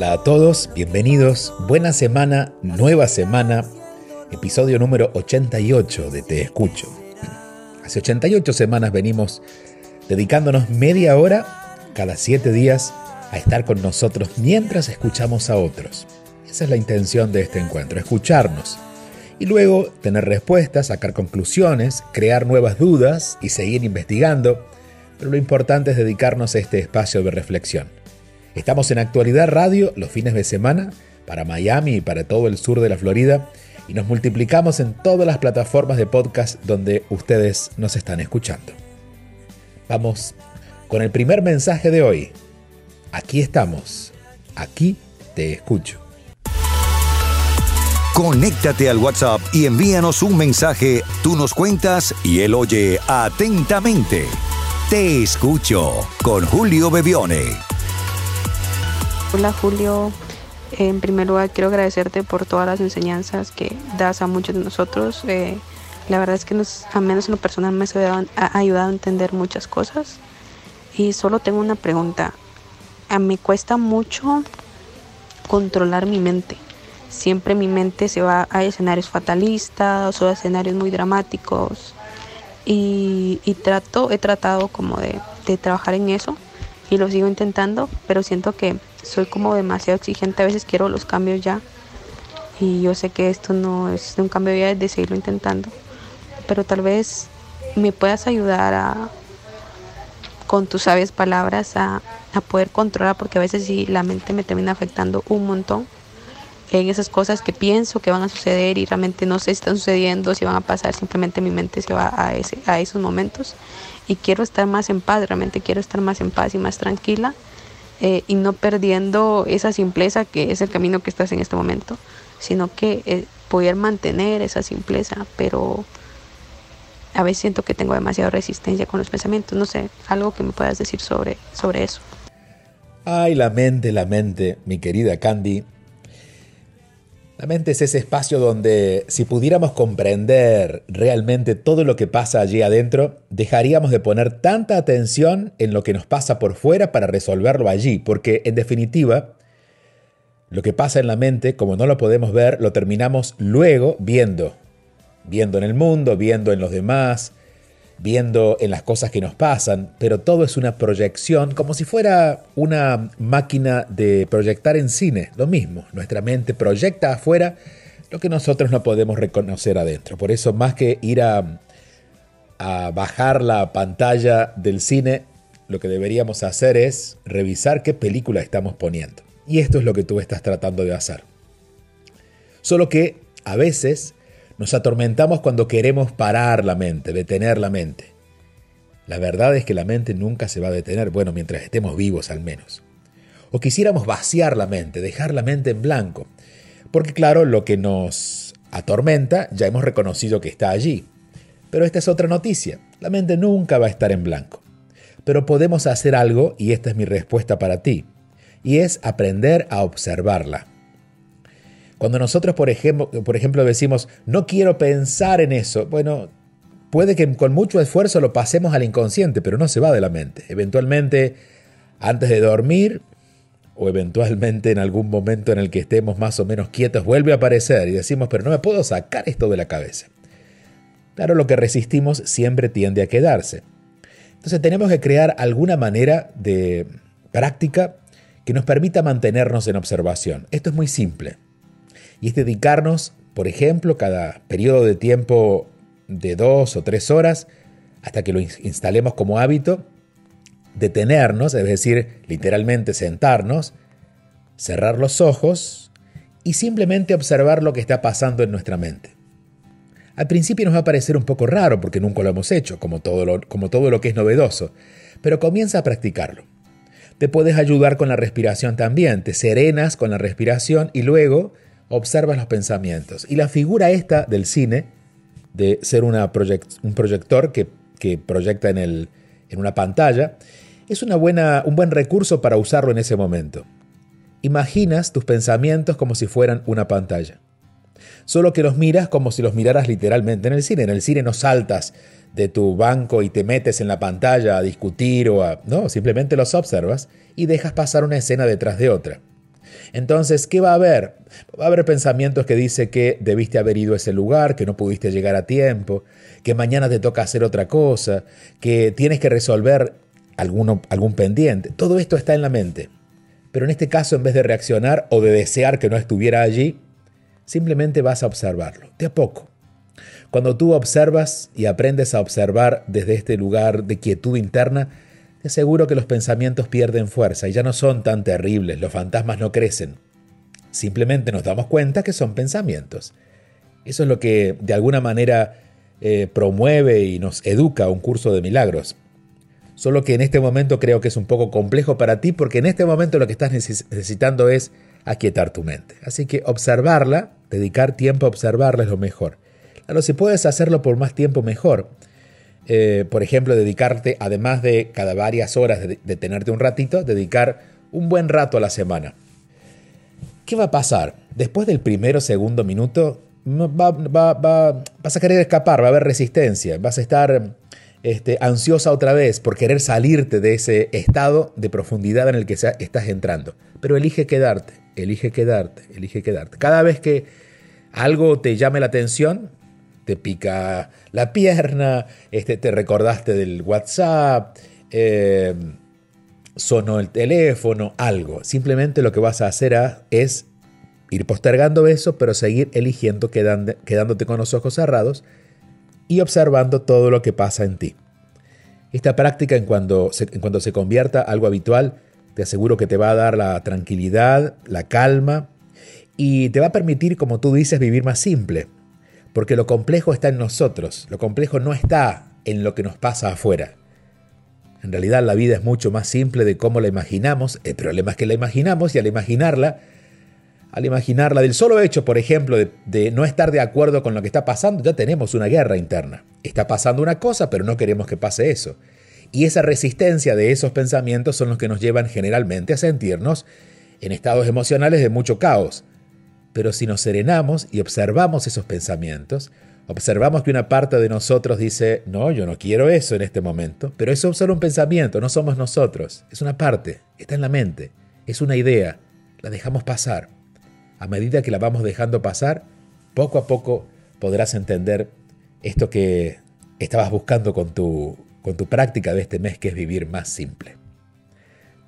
Hola a todos, bienvenidos. Buena semana, nueva semana. Episodio número 88 de Te Escucho. Hace 88 semanas venimos dedicándonos media hora cada 7 días a estar con nosotros mientras escuchamos a otros. Esa es la intención de este encuentro, escucharnos. Y luego tener respuestas, sacar conclusiones, crear nuevas dudas y seguir investigando. Pero lo importante es dedicarnos a este espacio de reflexión. Estamos en Actualidad Radio los fines de semana para Miami y para todo el sur de la Florida y nos multiplicamos en todas las plataformas de podcast donde ustedes nos están escuchando. Vamos con el primer mensaje de hoy. Aquí estamos. Aquí te escucho. Conéctate al WhatsApp y envíanos un mensaje. Tú nos cuentas y él oye atentamente. Te escucho con Julio Bebione. Hola Julio, en primer lugar quiero agradecerte por todas las enseñanzas que das a muchos de nosotros. Eh, la verdad es que nos, a menos en lo personal me ha ayudado a entender muchas cosas. Y solo tengo una pregunta. A mí cuesta mucho controlar mi mente. Siempre mi mente se va a escenarios fatalistas o a escenarios muy dramáticos. Y, trato, he tratado como de, de trabajar en eso y lo sigo intentando, pero siento que soy como demasiado exigente, a veces quiero los cambios ya. Y yo sé que esto no es un cambio ya de seguirlo intentando, pero tal vez me puedas ayudar a con tus sabias palabras a, a poder controlar, porque a veces sí la mente me termina afectando un montón en esas cosas que pienso que van a suceder y realmente no sé si están sucediendo, si van a pasar, simplemente mi mente se va a esos momentos. Y quiero estar más en paz, realmente quiero estar más en paz y más tranquila eh, y no perdiendo esa simpleza que es el camino que estás en este momento, sino que eh, poder mantener esa simpleza, pero a veces siento que tengo demasiada resistencia con los pensamientos, no sé, algo que me puedas decir sobre, sobre eso. Ay, la mente, la mente, mi querida Candy, la mente es ese espacio donde si pudiéramos comprender realmente todo lo que pasa allí adentro, dejaríamos de poner tanta atención en lo que nos pasa por fuera para resolverlo allí, porque en definitiva, lo que pasa en la mente, como no lo podemos ver, lo terminamos luego viendo, viendo en el mundo, viendo en los demás, viendo en las cosas que nos pasan, pero todo es una proyección, como si fuera una máquina de proyectar en cine, lo mismo, nuestra mente proyecta afuera lo que nosotros no podemos reconocer adentro. Por eso, más que ir a, bajar la pantalla del cine, lo que deberíamos hacer es revisar qué película estamos poniendo. Y esto es lo que tú estás tratando de hacer. Solo que a veces nos atormentamos cuando queremos parar la mente, detener la mente. La verdad es que la mente nunca se va a detener, bueno, mientras estemos vivos al menos. O quisiéramos vaciar la mente, dejar la mente en blanco. Porque claro, lo que nos atormenta ya hemos reconocido que está allí. Pero esta es otra noticia. La mente nunca va a estar en blanco. Pero podemos hacer algo y esta es mi respuesta para ti. Y es aprender a observarla. Cuando nosotros, por ejemplo, por ejemplo, decimos, no quiero pensar en eso, bueno, puede que con mucho esfuerzo lo pasemos al inconsciente, pero no se va de la mente. Eventualmente, antes de dormir, o eventualmente en algún momento en el que estemos más o menos quietos, vuelve a aparecer y decimos, pero no me puedo sacar esto de la cabeza. Claro, lo que resistimos siempre tiende a quedarse. Entonces tenemos que crear alguna manera de práctica que nos permita mantenernos en observación. Esto es muy simple y es dedicarnos, por ejemplo, cada periodo de tiempo de dos o tres horas, hasta que lo instalemos como hábito, detenernos, es decir, literalmente sentarnos, cerrar los ojos y simplemente observar lo que está pasando en nuestra mente. Al principio nos va a parecer un poco raro porque nunca lo hemos hecho, como todo lo, como todo lo que es novedoso, pero comienza a practicarlo. Te puedes ayudar con la respiración también, te serenas con la respiración y luego observas los pensamientos. Y la figura esta del cine, de ser un proyector que, proyecta en, el, en, una pantalla, es un buen recurso para usarlo en ese momento. Imaginas tus pensamientos como si fueran una pantalla. Solo que los miras como si los miraras literalmente en el cine. En el cine no saltas de tu banco y te metes en la pantalla a discutir o a... No, simplemente los observas y dejas pasar una escena detrás de otra. Entonces, ¿qué va a haber? Va a haber pensamientos que dice que debiste haber ido a ese lugar, que no pudiste llegar a tiempo, que mañana te toca hacer otra cosa, que tienes que resolver algún pendiente. Todo esto está en la mente. Pero en este caso, en vez de reaccionar o de desear que no estuviera allí, simplemente vas a observarlo, de a poco. Cuando tú observas y aprendes a observar desde este lugar de quietud interna, te aseguro que los pensamientos pierden fuerza y ya no son tan terribles, los fantasmas no crecen. Simplemente nos damos cuenta que son pensamientos. Eso es lo que de alguna manera eh, promueve y nos educa un curso de milagros. Solo que en este momento creo que es un poco complejo para ti porque en este momento lo que estás necesitando es aquietar tu mente. Así que observarla, dedicar tiempo a observarla es lo mejor. Claro, si puedes hacerlo por más tiempo, mejor. Eh, por ejemplo, dedicarte, además de cada varias horas de, tenerte un ratito, dedicar un buen rato a la semana. ¿Qué va a pasar? Después del primero segundo minuto, vas a querer escapar, va a haber resistencia, vas a estar este, ansiosa otra vez por querer salirte de ese estado de profundidad en el que estás entrando. Pero elige quedarte, elige quedarte, elige quedarte. Cada vez que algo te llame la atención, te pica la pierna, este, te recordaste del WhatsApp, eh, sonó el teléfono, algo. Simplemente lo que vas a hacer es ir postergando eso, pero seguir eligiendo quedándote con los ojos cerrados y observando todo lo que pasa en ti. Esta práctica en cuando, se, en se convierta algo habitual, te aseguro que te va a dar la tranquilidad, la calma y te va a permitir, como tú dices, vivir más simple. Porque lo complejo está en nosotros, lo complejo no está en lo que nos pasa afuera. En realidad la vida es mucho más simple de cómo la imaginamos, el problema es que la imaginamos y al imaginarla, al imaginarla del solo hecho, por ejemplo, de, no estar de acuerdo con lo que está pasando, ya tenemos una guerra interna. Está pasando una cosa, pero no queremos que pase eso. Y esa resistencia de esos pensamientos son los que nos llevan generalmente a sentirnos en estados emocionales de mucho caos. Pero si nos serenamos y observamos esos pensamientos, observamos que una parte de nosotros dice, no, yo no quiero eso en este momento, pero eso es solo un pensamiento, no somos nosotros, es una parte, está en la mente, es una idea, la dejamos pasar. A medida que la vamos dejando pasar, poco a poco podrás entender esto que estabas buscando con tu, con tu práctica de este mes, que es vivir más simple.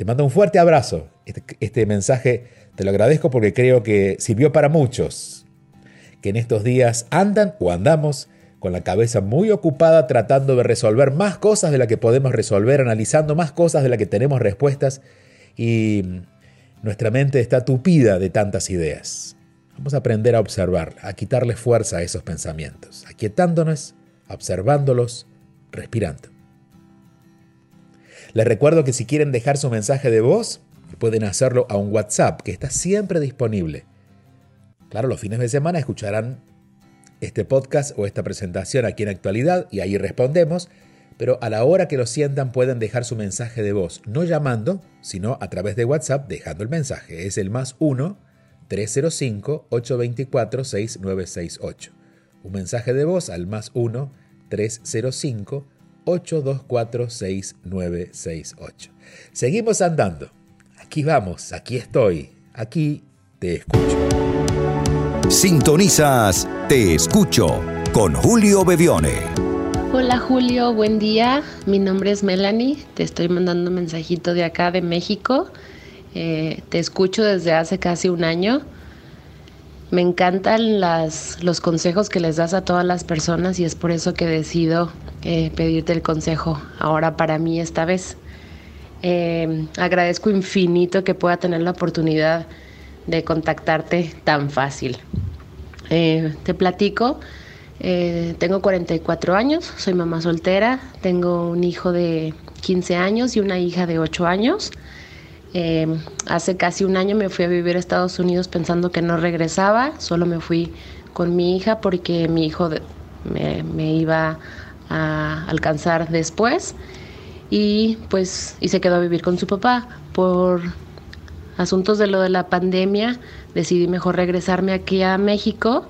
Te mando un fuerte abrazo. Este, este mensaje te lo agradezco porque creo que sirvió para muchos que en estos días andan o andamos con la cabeza muy ocupada tratando de resolver más cosas de las que podemos resolver, analizando más cosas de las que tenemos respuestas y nuestra mente está tupida de tantas ideas. Vamos a aprender a observar, a quitarle fuerza a esos pensamientos, aquietándonos, observándolos, respirando. Les recuerdo que si quieren dejar su mensaje de voz, pueden hacerlo a un WhatsApp que está siempre disponible. Claro, los fines de semana escucharán este podcast o esta presentación aquí en actualidad y ahí respondemos, pero a la hora que lo sientan pueden dejar su mensaje de voz, no llamando, sino a través de WhatsApp dejando el mensaje. Es el más 1-305-824-6968. Un mensaje de voz al más 1-305-824-6968. Seguimos andando. Aquí vamos, aquí estoy, aquí te escucho. Sintonizas Te escucho con Julio Bevione. Hola Julio, buen día. Mi nombre es Melanie. Te estoy mandando un mensajito de acá de México. Eh, te escucho desde hace casi un año. Me encantan las, los consejos que les das a todas las personas y es por eso que decido eh, pedirte el consejo ahora para mí esta vez. Eh, agradezco infinito que pueda tener la oportunidad de contactarte tan fácil. Eh, te platico, tengo 44 años, soy mamá soltera, tengo un hijo de 15 años y una hija de 8 años. Eh, hace casi un año me fui a vivir a Estados Unidos pensando que no regresaba, solo me fui con mi hija porque mi hijo me, iba a alcanzar después y pues y se quedó a vivir con su papá. Por asuntos de lo de la pandemia decidí mejor regresarme aquí a México.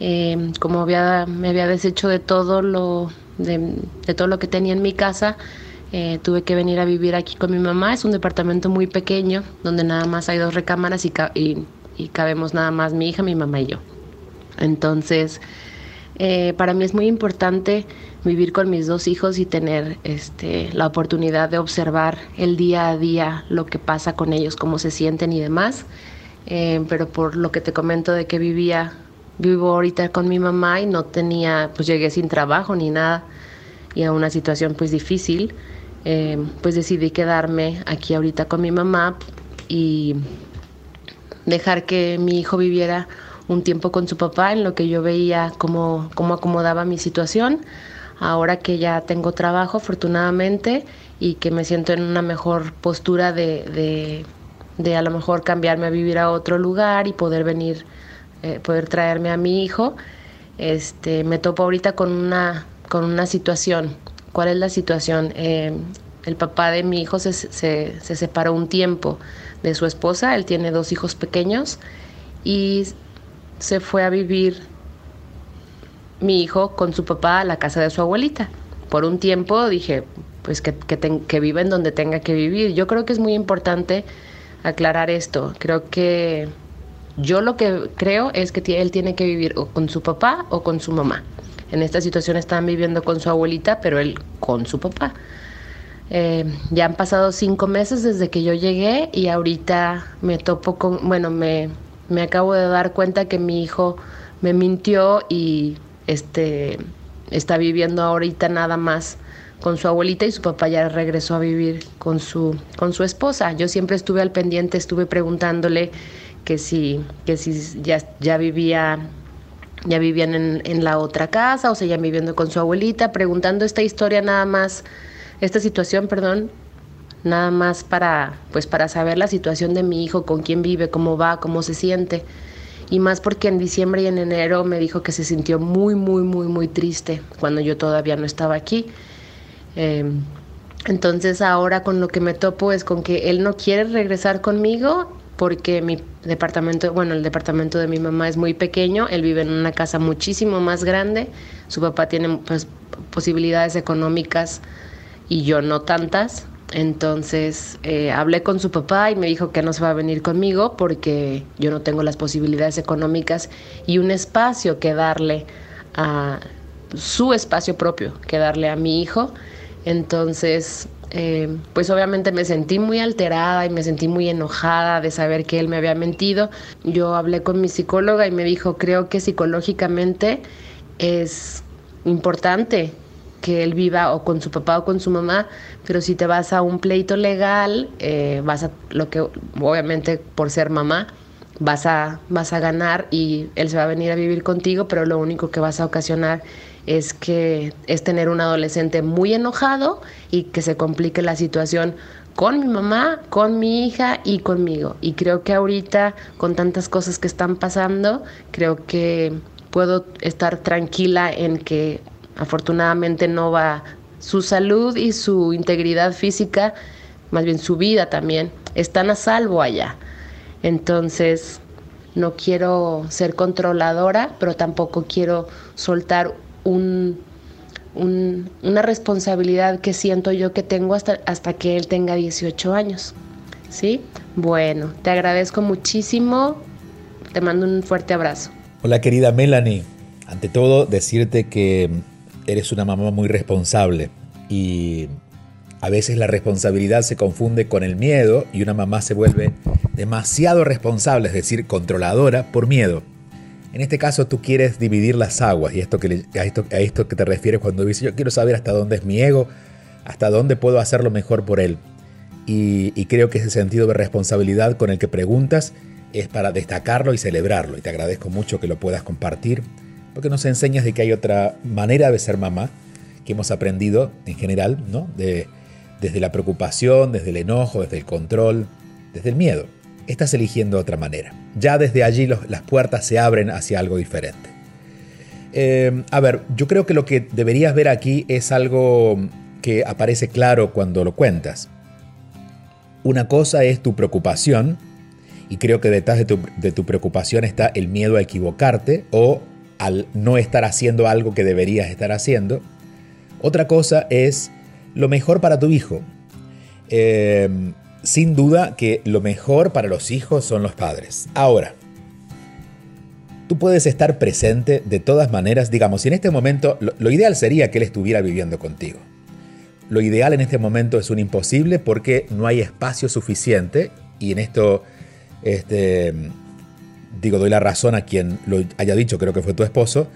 Eh, como había, me había deshecho de todo lo de, todo lo que tenía en mi casa eh, tuve que venir a vivir aquí con mi mamá es un departamento muy pequeño donde nada más hay dos recámaras y, y, y cabemos nada más mi hija mi mamá y yo entonces eh, para mí es muy importante vivir con mis dos hijos y tener este, la oportunidad de observar el día a día lo que pasa con ellos, cómo se sienten y demás. Eh, pero por lo que te comento de que vivía, vivo ahorita con mi mamá y no tenía, pues llegué sin trabajo ni nada y a una situación pues difícil, eh, pues decidí quedarme aquí ahorita con mi mamá y dejar que mi hijo viviera un tiempo con su papá en lo que yo veía cómo, cómo acomodaba mi situación. Ahora que ya tengo trabajo, afortunadamente, y que me siento en una mejor postura de, de, de a lo mejor cambiarme a vivir a otro lugar y poder venir, eh, poder traerme a mi hijo, este, me topo ahorita con una, con una situación. ¿Cuál es la situación? Eh, el papá de mi hijo se, se, se separó un tiempo de su esposa, él tiene dos hijos pequeños y se fue a vivir mi hijo con su papá a la casa de su abuelita. Por un tiempo dije, pues que, que, viva en donde tenga que vivir. Yo creo que es muy importante aclarar esto. Creo que yo lo que creo es que él tiene que vivir o con su papá o con su mamá. En esta situación están viviendo con su abuelita, pero él con su papá. Eh, ya han pasado cinco meses desde que yo llegué y ahorita me topo con, bueno, me, me acabo de dar cuenta que mi hijo me mintió y este está viviendo ahorita nada más con su abuelita y su papá ya regresó a vivir con su con su esposa. Yo siempre estuve al pendiente, estuve preguntándole que si que si ya ya vivía ya vivían en, en la otra casa o seguían viviendo con su abuelita, preguntando esta historia nada más, esta situación, perdón, nada más para, pues para saber la situación de mi hijo, con quién vive, cómo va, cómo se siente. Y más porque en diciembre y en enero me dijo que se sintió muy, muy, muy, muy triste cuando yo todavía no estaba aquí. Em, entonces ahora con lo que me topo es con que él no quiere regresar conmigo porque mi departamento, bueno, el departamento de mi mamá es muy pequeño, él vive en una casa muchísimo más grande, su papá tiene pues, posibilidades económicas y yo no tantas, entonces eh, hablé con su papá y me dijo que no se va a venir conmigo porque yo no tengo las posibilidades económicas y un espacio que darle a su espacio propio que darle a mi hijo. Entonces, eh, pues obviamente me sentí muy alterada y me sentí muy enojada de saber que él me había mentido. Yo hablé con mi psicóloga y me dijo, creo que psicológicamente es importante que él viva o con su papá o con su mamá, pero si te vas a un pleito legal, eh, vas a lo que obviamente por ser mamá vas a vas a ganar y él se va a venir a vivir contigo, pero lo único que vas a ocasionar es que es tener un adolescente muy enojado y que se complique la situación con mi mamá, con mi hija y conmigo. Y creo que ahorita con tantas cosas que están pasando, creo que puedo estar tranquila en que afortunadamente no va su salud y su integridad física, más bien su vida también, están a salvo allá. Entonces, no quiero ser controladora, pero tampoco quiero soltar un, una responsabilidad que siento yo que tengo hasta, hasta que él tenga 18 años. ¿Sí? Bueno, te agradezco muchísimo. Te mando un fuerte abrazo. Hola querida Melanie. Ante todo, decirte que eres una mamá muy responsable y a veces la responsabilidad se confunde con el miedo y una mamá se vuelve demasiado responsable, es decir, controladora por miedo. En este caso tú quieres dividir las aguas y esto que esto, a esto que te refieres cuando dices yo quiero saber hasta dónde es mi ego, hasta dónde puedo hacerlo mejor por él. Y, y creo que ese sentido de responsabilidad con el que preguntas es para destacarlo y celebrarlo. Y te agradezco mucho que lo puedas compartir porque nos enseñas de que hay otra manera de ser mamá que hemos aprendido en general, ¿no? De, desde la preocupación, desde el enojo, desde el control, desde el miedo. Estás eligiendo otra manera. Ya desde allí las puertas se abren hacia algo diferente. Eh, a ver, yo creo que lo que deberías ver aquí es algo que aparece claro cuando lo cuentas. Una cosa es tu preocupación, y creo que detrás de tu, preocupación está el miedo a equivocarte o al no estar haciendo algo que deberías estar haciendo. Otra cosa es lo mejor para tu hijo. Eh, sin duda que lo mejor para los hijos son los padres. Ahora, tú puedes estar presente de todas maneras, digamos, si en este momento lo, ideal sería que él estuviera viviendo contigo. Lo ideal en este momento es un imposible porque no hay espacio suficiente y en esto, este, digo, doy la razón a quien lo haya dicho, creo que fue tu esposo,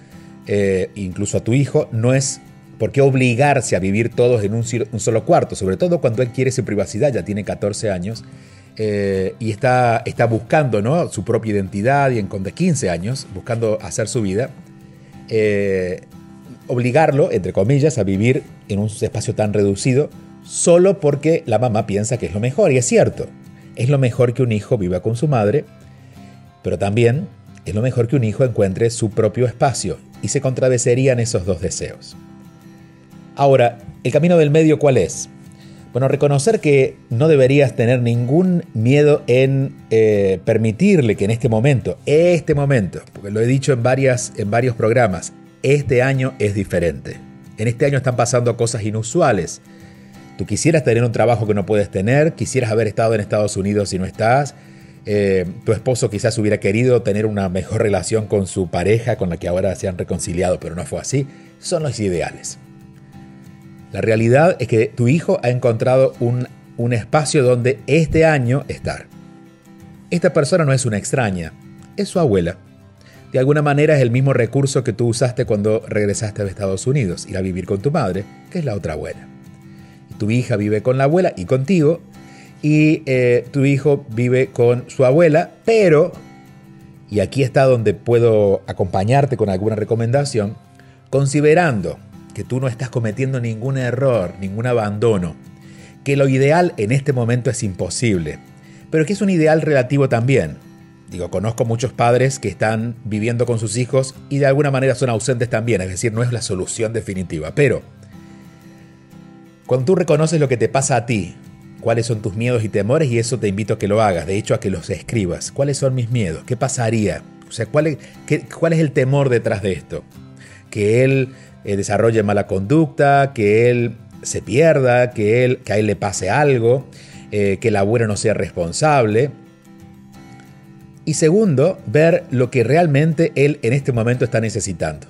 eh, incluso a tu hijo, no es ¿Por qué obligarse a vivir todos en un, solo cuarto? Sobre todo cuando él quiere su privacidad, ya tiene 14 años eh, y está, está buscando ¿no? su propia identidad y en, con de 15 años, buscando hacer su vida. Eh, obligarlo, entre comillas, a vivir en un espacio tan reducido solo porque la mamá piensa que es lo mejor. Y es cierto, es lo mejor que un hijo viva con su madre, pero también es lo mejor que un hijo encuentre su propio espacio y se contradecerían esos dos deseos. Ahora, ¿el camino del medio cuál es? Bueno, reconocer que no deberías tener ningún miedo en eh, permitirle que en este momento, este momento, porque lo he dicho en, en varios programas, este año es diferente. En este año están pasando cosas inusuales. Tú quisieras tener un trabajo que no puedes tener, quisieras haber estado en Estados Unidos y no estás. Eh, tu esposo quizás hubiera querido tener una mejor relación con su pareja, con la que ahora se han reconciliado, pero no fue así. Son los ideales. La realidad es que tu hijo ha encontrado un, espacio donde este año estar. Esta persona no es una extraña, es su abuela. De alguna manera es el mismo recurso que tú usaste cuando regresaste a Estados Unidos, ir a vivir con tu madre, que es la otra abuela. Tu hija vive con la abuela y contigo, y eh, tu hijo vive con su abuela, pero, y aquí está donde puedo acompañarte con alguna recomendación, considerando que tú no estás cometiendo ningún error, ningún abandono, que lo ideal en este momento es imposible, pero que es un ideal relativo también. Digo, conozco muchos padres que están viviendo con sus hijos y de alguna manera son ausentes también, es decir, no es la solución definitiva, pero cuando tú reconoces lo que te pasa a ti, cuáles son tus miedos y temores y eso te invito a que lo hagas, de hecho a que los escribas, cuáles son mis miedos, qué pasaría, o sea, cuál es, cuál es el temor detrás de esto, que él eh, desarrolle mala conducta, que él se pierda, que, él, que a él le pase algo, eh, que el abuelo no sea responsable. Y segundo, ver lo que realmente él en este momento está necesitando.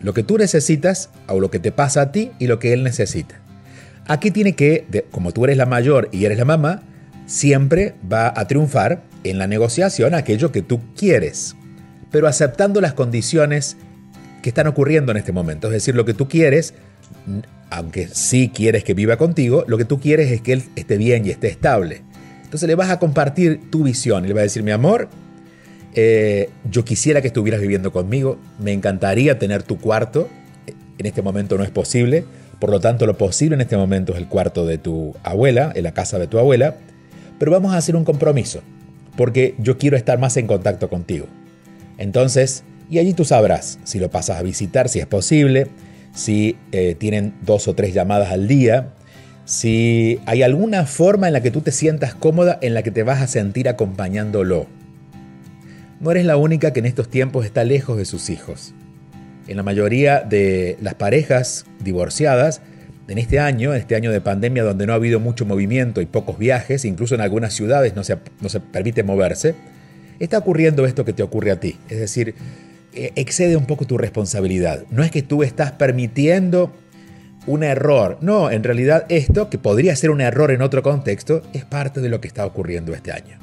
Lo que tú necesitas o lo que te pasa a ti y lo que él necesita. Aquí tiene que, como tú eres la mayor y eres la mamá, siempre va a triunfar en la negociación aquello que tú quieres, pero aceptando las condiciones que están ocurriendo en este momento. Es decir, lo que tú quieres, aunque sí quieres que viva contigo, lo que tú quieres es que él esté bien y esté estable. Entonces le vas a compartir tu visión y le vas a decir, mi amor, eh, yo quisiera que estuvieras viviendo conmigo, me encantaría tener tu cuarto, en este momento no es posible, por lo tanto lo posible en este momento es el cuarto de tu abuela, en la casa de tu abuela, pero vamos a hacer un compromiso, porque yo quiero estar más en contacto contigo. Entonces, y allí tú sabrás si lo pasas a visitar, si es posible, si eh, tienen dos o tres llamadas al día, si hay alguna forma en la que tú te sientas cómoda, en la que te vas a sentir acompañándolo. No eres la única que en estos tiempos está lejos de sus hijos. En la mayoría de las parejas divorciadas, en este año, en este año de pandemia donde no ha habido mucho movimiento y pocos viajes, incluso en algunas ciudades no se, no se permite moverse, está ocurriendo esto que te ocurre a ti. Es decir, excede un poco tu responsabilidad. No es que tú estás permitiendo un error. No, en realidad esto, que podría ser un error en otro contexto, es parte de lo que está ocurriendo este año.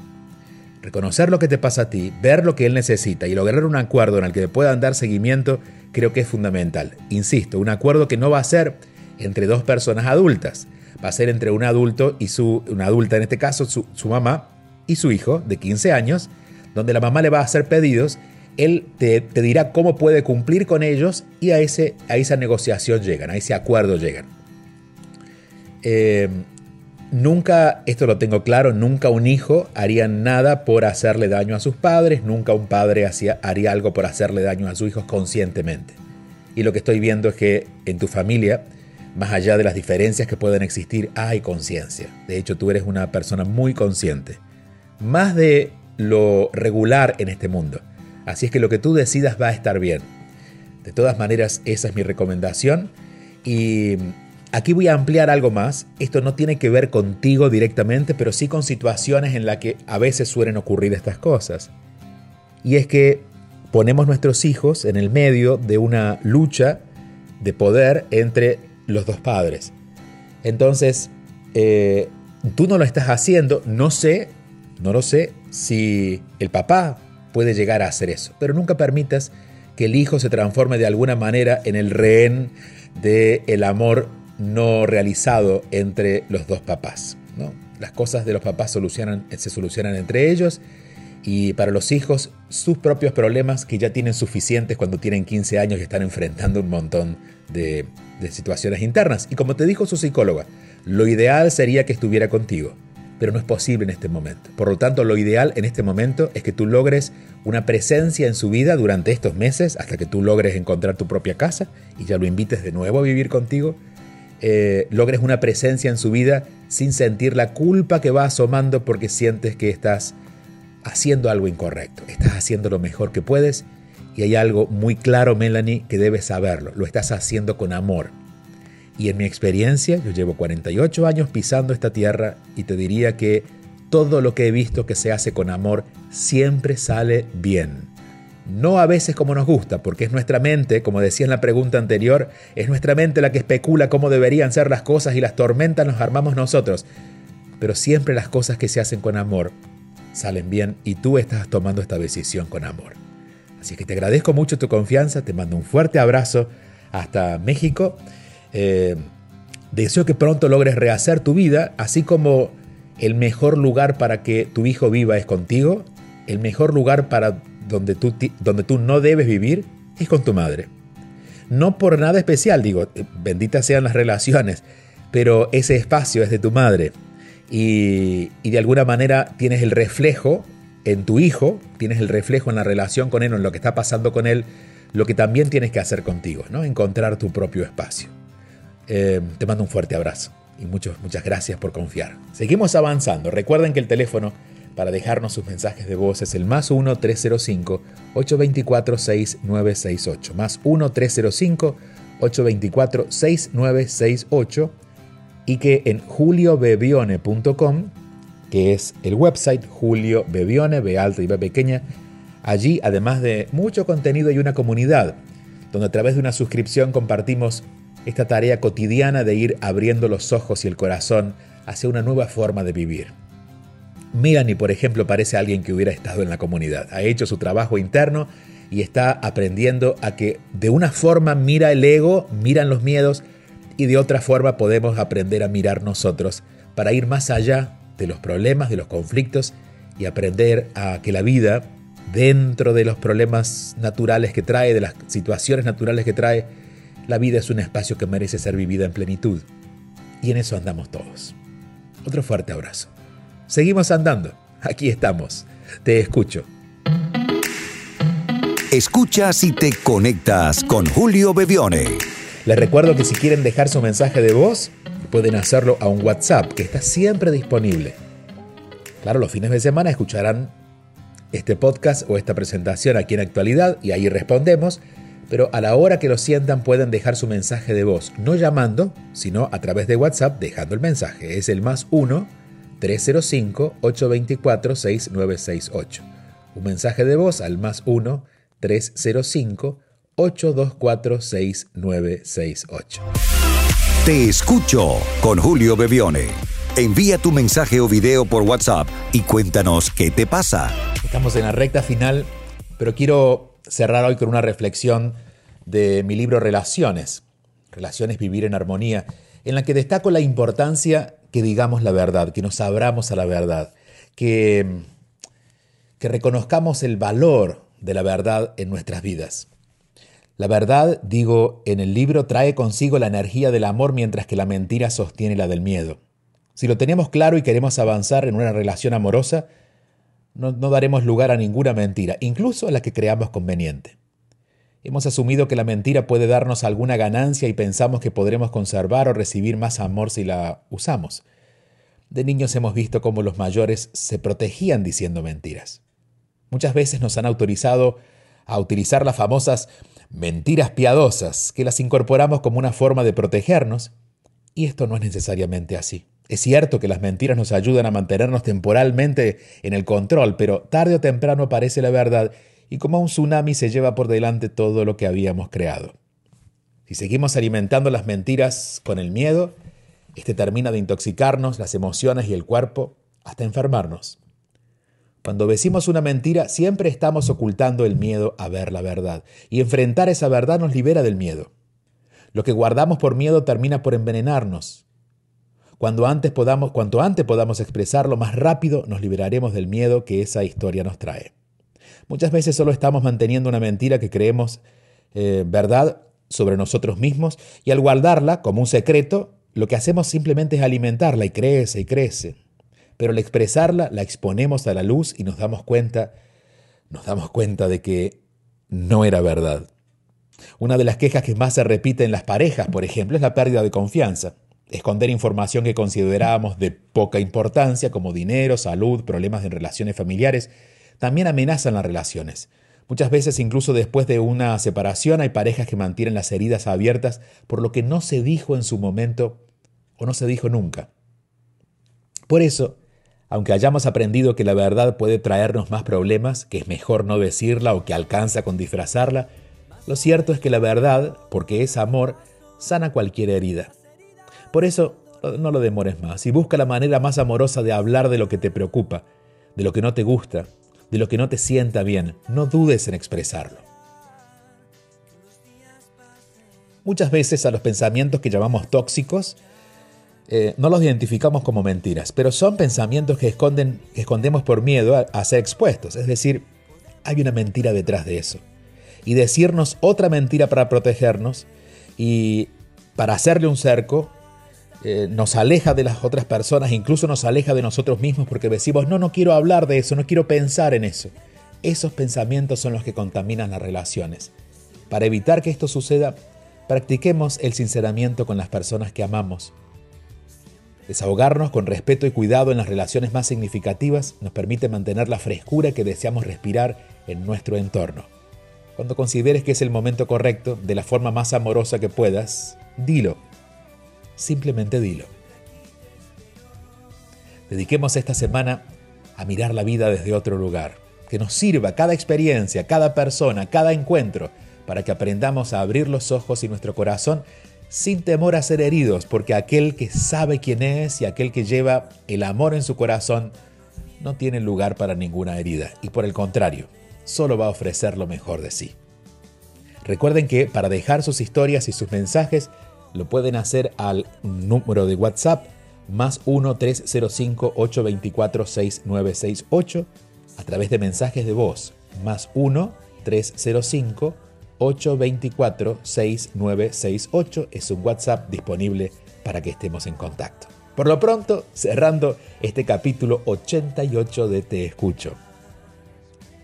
Reconocer lo que te pasa a ti, ver lo que él necesita y lograr un acuerdo en el que puedan dar seguimiento, creo que es fundamental. Insisto, un acuerdo que no va a ser entre dos personas adultas, va a ser entre un adulto y su, una adulta en este caso, su, su mamá y su hijo de 15 años, donde la mamá le va a hacer pedidos él te, dirá cómo puede cumplir con ellos y a, ese, a esa negociación llegan, a ese acuerdo llegan. Eh, nunca, esto lo tengo claro, nunca un hijo haría nada por hacerle daño a sus padres, nunca un padre haría algo por hacerle daño a sus hijos conscientemente. Y lo que estoy viendo es que en tu familia, más allá de las diferencias que pueden existir, hay conciencia. De hecho, tú eres una persona muy consciente. Más de lo regular en este mundo. Así es que lo que tú decidas va a estar bien. De todas maneras, esa es mi recomendación. Y aquí voy a ampliar algo más. Esto no tiene que ver contigo directamente, pero sí con situaciones en las que a veces suelen ocurrir estas cosas. Y es que ponemos nuestros hijos en el medio de una lucha de poder entre los dos padres. Entonces, eh, tú no lo estás haciendo, no sé, no lo sé si el papá puede llegar a hacer eso, pero nunca permitas que el hijo se transforme de alguna manera en el rehén del el amor no realizado entre los dos papás. ¿no? Las cosas de los papás solucionan, se solucionan entre ellos y para los hijos sus propios problemas que ya tienen suficientes cuando tienen 15 años y están enfrentando un montón de, de situaciones internas. Y como te dijo su psicóloga, lo ideal sería que estuviera contigo, pero no es posible en este momento. Por lo tanto, lo ideal en este momento es que tú logres una presencia en su vida durante estos meses hasta que tú logres encontrar tu propia casa y ya lo invites de nuevo a vivir contigo. Eh, logres una presencia en su vida sin sentir la culpa que va asomando porque sientes que estás haciendo algo incorrecto, estás haciendo lo mejor que puedes y hay algo muy claro, Melanie, que debes saberlo, lo estás haciendo con amor. Y en mi experiencia, yo llevo 48 años pisando esta tierra y te diría que todo lo que he visto que se hace con amor siempre sale bien. No a veces como nos gusta, porque es nuestra mente, como decía en la pregunta anterior, es nuestra mente la que especula cómo deberían ser las cosas y las tormentas nos armamos nosotros. Pero siempre las cosas que se hacen con amor salen bien y tú estás tomando esta decisión con amor. Así que te agradezco mucho tu confianza, te mando un fuerte abrazo hasta México. Eh, deseo que pronto logres rehacer tu vida, así como el mejor lugar para que tu hijo viva es contigo, el mejor lugar para donde tú, donde tú no debes vivir es con tu madre. No por nada especial, digo, eh, benditas sean las relaciones, pero ese espacio es de tu madre y, de alguna manera tienes el reflejo en tu hijo, tienes el reflejo en la relación con él, en lo que está pasando con él, lo que también tienes que hacer contigo, ¿no? Encontrar tu propio espacio. Eh, te mando un fuerte abrazo y muchas gracias por confiar. Seguimos avanzando. Recuerden que el teléfono para dejarnos sus mensajes de voz es el más 1-305-824-6968. Más 1-305-824-6968 y que en juliobebione.com, que es el website Julio Bebione, B alta y B pequeña, allí además de mucho contenido y una comunidad, donde a través de una suscripción compartimos esta tarea cotidiana de ir abriendo los ojos y el corazón hacia una nueva forma de vivir. Milani, por ejemplo, parece alguien que hubiera estado en la comunidad, ha hecho su trabajo interno y está aprendiendo a que de una forma mira el ego, miran los miedos, y de otra forma podemos aprender a mirar nosotros para ir más allá de los problemas, de los conflictos y aprender a que la vida, dentro de los problemas naturales que trae, de las situaciones naturales que trae, la vida es un espacio que merece ser vivida en plenitud. Y en eso andamos todos. Otro fuerte abrazo. Seguimos andando. Aquí estamos. Te escucho. Escuchas y te conectas con Julio Bebione. Les recuerdo que si quieren dejar su mensaje de voz, pueden hacerlo a un WhatsApp que está siempre disponible. Claro, los fines de semana escucharán este podcast o esta presentación aquí en actualidad y ahí respondemos, pero a la hora que lo sientan pueden dejar su mensaje de voz, no llamando, sino a través de WhatsApp dejando el mensaje. Es el más 1-305-824-6968. Un mensaje de voz al más 1-305 824-6968. Te escucho con Julio Bebione. Envía tu mensaje o video por WhatsApp y cuéntanos qué te pasa. Estamos en la recta final, pero quiero cerrar hoy con una reflexión de mi libro Relaciones, Relaciones Vivir en Armonía, en la que destaco la importancia que digamos la verdad, que nos abramos a la verdad, que, que reconozcamos el valor de la verdad en nuestras vidas. La verdad, digo, en el libro trae consigo la energía del amor mientras que la mentira sostiene la del miedo. Si lo tenemos claro y queremos avanzar en una relación amorosa, no, daremos lugar a ninguna mentira, incluso a la que creamos conveniente. Hemos asumido que la mentira puede darnos alguna ganancia y pensamos que podremos conservar o recibir más amor si la usamos. De niños hemos visto cómo los mayores se protegían diciendo mentiras. Muchas veces nos han autorizado a utilizar las famosas mentiras piadosas, que las incorporamos como una forma de protegernos, y esto no es necesariamente así. Es cierto que las mentiras nos ayudan a mantenernos temporalmente en el control, pero tarde o temprano aparece la verdad y como un tsunami se lleva por delante todo lo que habíamos creado. Si seguimos alimentando las mentiras con el miedo, este termina de intoxicarnos las emociones y el cuerpo hasta enfermarnos. Cuando decimos una mentira, siempre estamos ocultando el miedo a ver la verdad, y enfrentar esa verdad nos libera del miedo. Lo que guardamos por miedo termina por envenenarnos. Cuando antes podamos, cuanto antes podamos expresarlo más rápido, nos liberaremos del miedo que esa historia nos trae. Muchas veces solo estamos manteniendo una mentira que creemos eh, verdad sobre nosotros mismos y al guardarla como un secreto, lo que hacemos simplemente es alimentarla y crece y crece. Pero al expresarla, la exponemos a la luz y nos damos cuenta, nos damos cuenta de que no era verdad. Una de las quejas que más se repite en las parejas, por ejemplo, es la pérdida de confianza. Esconder información que considerábamos de poca importancia, como dinero, salud, problemas en relaciones familiares, también amenazan las relaciones. Muchas veces incluso después de una separación hay parejas que mantienen las heridas abiertas por lo que no se dijo en su momento o no se dijo nunca. Por eso, aunque hayamos aprendido que la verdad puede traernos más problemas, que es mejor no decirla o que alcanza con disfrazarla, lo cierto es que la verdad, porque es amor, sana cualquier herida. Por eso, no lo demores más y busca la manera más amorosa de hablar de lo que te preocupa, de lo que no te gusta, de lo que no te sienta bien, no dudes en expresarlo. Muchas veces a los pensamientos que llamamos tóxicos eh, no los identificamos como mentiras, pero son pensamientos que, esconden, que escondemos por miedo a, a ser expuestos. Es decir, hay una mentira detrás de eso. Y decirnos otra mentira para protegernos y para hacerle un cerco eh, nos aleja de las otras personas, incluso nos aleja de nosotros mismos porque decimos, no, no quiero hablar de eso, no quiero pensar en eso. Esos pensamientos son los que contaminan las relaciones. Para evitar que esto suceda, practiquemos el sinceramiento con las personas que amamos. Desahogarnos con respeto y cuidado en las relaciones más significativas nos permite mantener la frescura que deseamos respirar en nuestro entorno. Cuando consideres que es el momento correcto, de la forma más amorosa que puedas, dilo simplemente dilo. Dediquemos esta semana a mirar la vida desde otro lugar, que nos sirva cada experiencia, cada persona, cada encuentro, para que aprendamos a abrir los ojos y nuestro corazón sin temor a ser heridos, porque aquel que sabe quién es y aquel que lleva el amor en su corazón no tiene lugar para ninguna herida, y por el contrario, solo va a ofrecer lo mejor de sí. Recuerden que para dejar sus historias y sus mensajes lo pueden hacer al número de WhatsApp más 1-305-824-6968 a través de mensajes de voz más 1-305-824-6968 es un WhatsApp disponible para que estemos en contacto. Por lo pronto, cerrando este capítulo 88 de Te Escucho.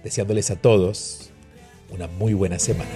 Deseándoles a todos una muy buena semana.